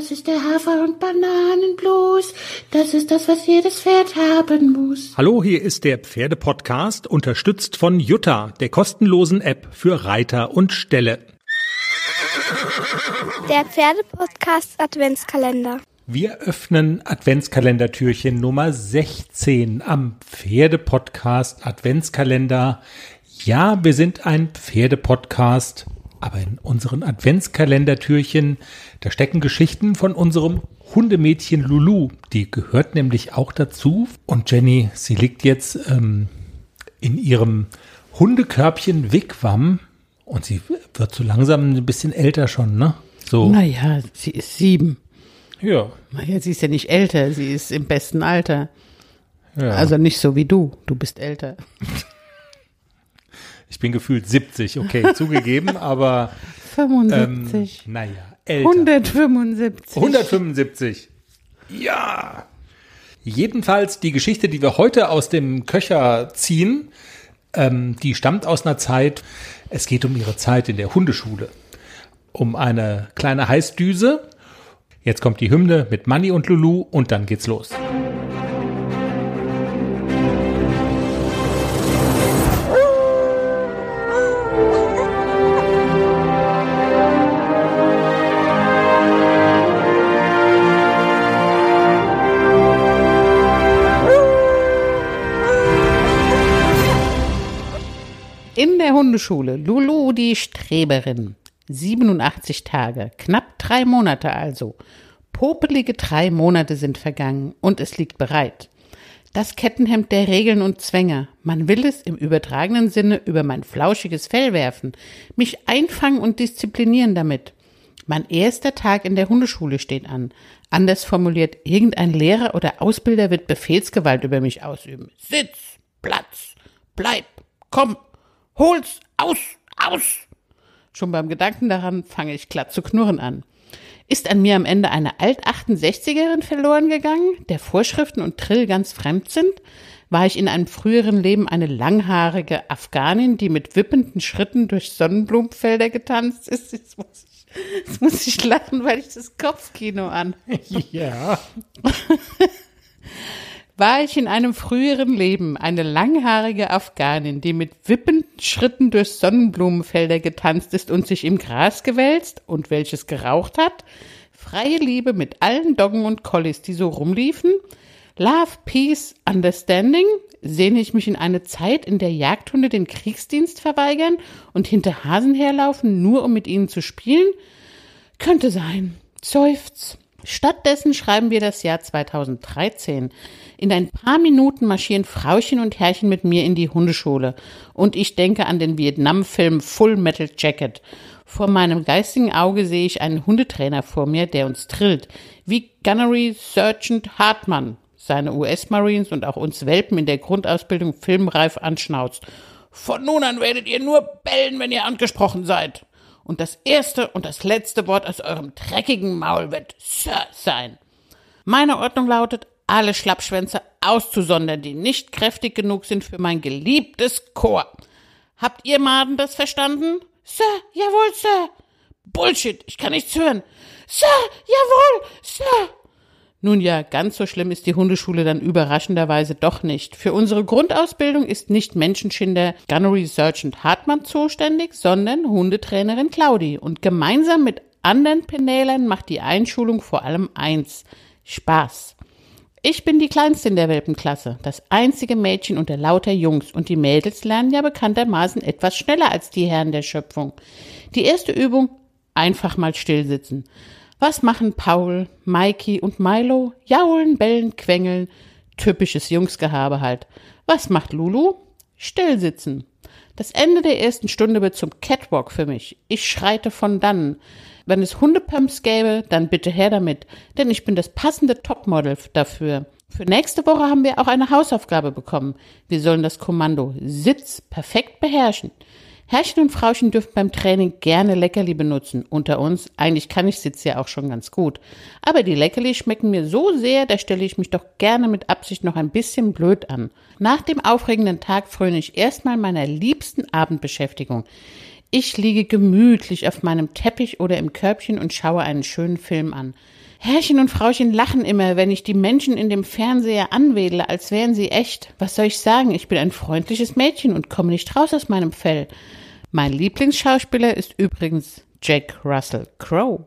Das ist der Hafer- und Bananenblues. Das ist das, was jedes Pferd haben muss. Hallo, hier ist der Pferdepodcast, unterstützt von Jutta, der kostenlosen App für Reiter und Ställe. Der Pferdepodcast Adventskalender. Wir öffnen Adventskalendertürchen Nummer 16 am Pferdepodcast Adventskalender. Ja, wir sind ein Pferdepodcast, aber in unseren Adventskalendertürchen, da stecken Geschichten von unserem Hundemädchen Lulu. Die gehört nämlich auch dazu. Und Jenny, sie liegt jetzt ähm, in ihrem Hundekörbchen Wigwam und sie wird so langsam ein bisschen älter schon, ne? So. Naja, sie ist sieben. Ja. Naja, sie ist ja nicht älter, sie ist im besten Alter. ja. Also nicht so wie du. Du bist älter. ich bin gefühlt 70, okay, zugegeben, aber ähm, 75. naja, älter. 175. 175. Ja. Jedenfalls die Geschichte, die wir heute aus dem Köcher ziehen, ähm, die stammt aus einer Zeit, es geht um ihre Zeit in der Hundeschule. Um eine kleine Heißdüse. Jetzt kommt die Hymne mit Manny und Lulu und dann geht's los. In der Hundeschule Lulu die Streberin. 87 Tage, knapp drei Monate also. Popelige drei Monate sind vergangen und es liegt bereit. Das Kettenhemd der Regeln und Zwänge. Man will es im übertragenen Sinne über mein flauschiges Fell werfen, mich einfangen und disziplinieren damit. Mein erster Tag in der Hundeschule steht an. Anders formuliert, irgendein Lehrer oder Ausbilder wird Befehlsgewalt über mich ausüben. Sitz, Platz, bleib, komm, hol's, aus, aus. Schon beim Gedanken daran fange ich glatt zu knurren an. Ist an mir am Ende eine Alt-68erin verloren gegangen, der Vorschriften und Trill ganz fremd sind? War ich in einem früheren Leben eine langhaarige Afghanin, die mit wippenden Schritten durch Sonnenblumenfelder getanzt ist? Jetzt muss ich, jetzt muss ich lachen, weil ich das Kopfkino an. Ja. War ich in einem früheren Leben eine langhaarige Afghanin, die mit wippenden Schritten durch Sonnenblumenfelder getanzt ist und sich im Gras gewälzt und welches geraucht hat? Freie Liebe mit allen Doggen und Collies, die so rumliefen? Love, Peace, Understanding? Sehne ich mich in eine Zeit, in der Jagdhunde den Kriegsdienst verweigern und hinter Hasen herlaufen, nur um mit ihnen zu spielen? Könnte sein. Seufz. Stattdessen schreiben wir das Jahr 2013. In ein paar Minuten marschieren Frauchen und Herrchen mit mir in die Hundeschule. Und ich denke an den Vietnam-Film Full Metal Jacket. Vor meinem geistigen Auge sehe ich einen Hundetrainer vor mir, der uns trillt. Wie Gunnery Sergeant Hartmann seine US-Marines und auch uns Welpen in der Grundausbildung filmreif anschnauzt. Von nun an werdet ihr nur bellen, wenn ihr angesprochen seid. Und das erste und das letzte Wort aus eurem dreckigen Maul wird Sir sein. Meine Ordnung lautet, alle Schlappschwänze auszusondern, die nicht kräftig genug sind für mein geliebtes Chor. Habt ihr Maden das verstanden? Sir, jawohl, Sir. Bullshit, ich kann nichts hören. Sir, jawohl, Sir. Nun ja, ganz so schlimm ist die Hundeschule dann überraschenderweise doch nicht. Für unsere Grundausbildung ist nicht Menschenschinder Gunnery Sergeant Hartmann zuständig, sondern Hundetrainerin Claudi. Und gemeinsam mit anderen Penälern macht die Einschulung vor allem eins. Spaß. Ich bin die Kleinste in der Welpenklasse, das einzige Mädchen unter lauter Jungs und die Mädels lernen ja bekanntermaßen etwas schneller als die Herren der Schöpfung. Die erste Übung, einfach mal stillsitzen. Was machen Paul, Mikey und Milo? Jaulen, bellen, quengeln. Typisches Jungsgehabe halt. Was macht Lulu? Stillsitzen. Das Ende der ersten Stunde wird zum Catwalk für mich. Ich schreite von dannen. Wenn es Hundepumps gäbe, dann bitte her damit, denn ich bin das passende Topmodel dafür. Für nächste Woche haben wir auch eine Hausaufgabe bekommen. Wir sollen das Kommando Sitz perfekt beherrschen. Herrchen und Frauchen dürfen beim Training gerne Leckerli benutzen. Unter uns, eigentlich kann ich Sitz ja auch schon ganz gut. Aber die Leckerli schmecken mir so sehr, da stelle ich mich doch gerne mit Absicht noch ein bisschen blöd an. Nach dem aufregenden Tag fröne ich erstmal meiner liebsten Abendbeschäftigung. Ich liege gemütlich auf meinem Teppich oder im Körbchen und schaue einen schönen Film an. Herrchen und Frauchen lachen immer, wenn ich die Menschen in dem Fernseher anwedle, als wären sie echt. Was soll ich sagen? Ich bin ein freundliches Mädchen und komme nicht raus aus meinem Fell. Mein Lieblingsschauspieler ist übrigens Jack Russell Crowe.